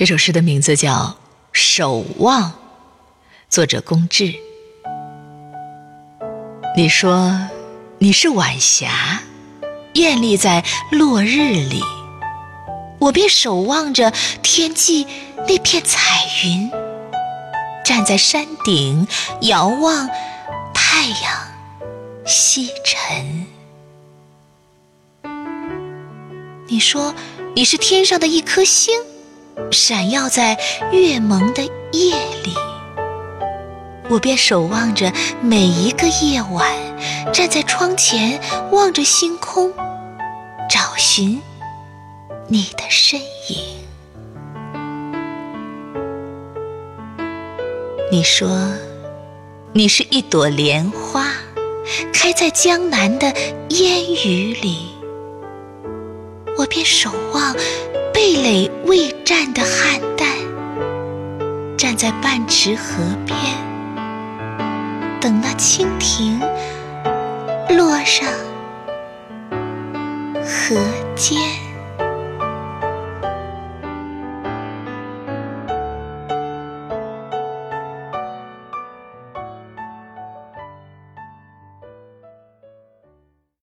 这首诗的名字叫《守望》，作者龚志。你说你是晚霞，艳丽在落日里，我便守望着天际那片彩云，站在山顶遥望太阳西沉。你说你是天上的一颗星。闪耀在月蒙的夜里，我便守望着每一个夜晚，站在窗前望着星空，找寻你的身影。你说你是一朵莲花，开在江南的烟雨里，我便守望。蓓蕾未站的汉淡，站在半池河边，等那蜻蜓落上河间。